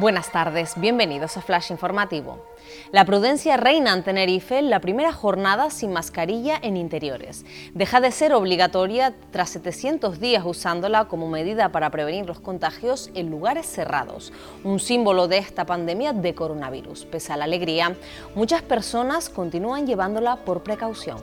Buenas tardes, bienvenidos a Flash Informativo. La prudencia reina en Tenerife la primera jornada sin mascarilla en interiores. Deja de ser obligatoria tras 700 días usándola como medida para prevenir los contagios en lugares cerrados, un símbolo de esta pandemia de coronavirus. Pese a la alegría, muchas personas continúan llevándola por precaución.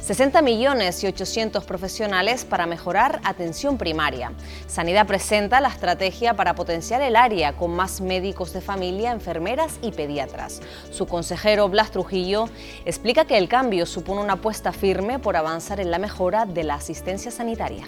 60 millones y 800 profesionales para mejorar atención primaria. Sanidad presenta la estrategia para potenciar el área con más médicos de familia, enfermeras y pediatras. Su consejero Blas Trujillo explica que el cambio supone una apuesta firme por avanzar en la mejora de la asistencia sanitaria.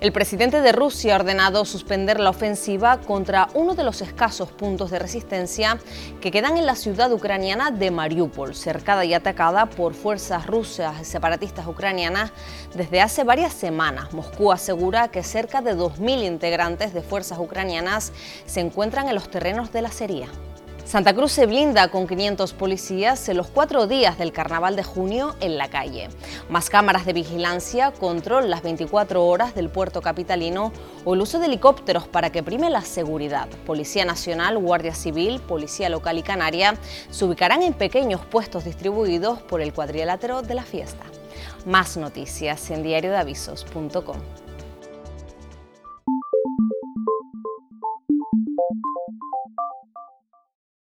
El presidente de Rusia ha ordenado suspender la ofensiva contra uno de los escasos puntos de resistencia que quedan en la ciudad ucraniana de Mariupol, cercada y atacada por fuerzas rusas y separatistas ucranianas desde hace varias semanas. Moscú asegura que cerca de 2.000 integrantes de fuerzas ucranianas se encuentran en los terrenos de la Sería. Santa Cruz se blinda con 500 policías en los cuatro días del carnaval de junio en la calle. Más cámaras de vigilancia, control las 24 horas del puerto capitalino o el uso de helicópteros para que prime la seguridad. Policía Nacional, Guardia Civil, Policía Local y Canaria se ubicarán en pequeños puestos distribuidos por el cuadrilátero de la fiesta. Más noticias en diariodeavisos.com.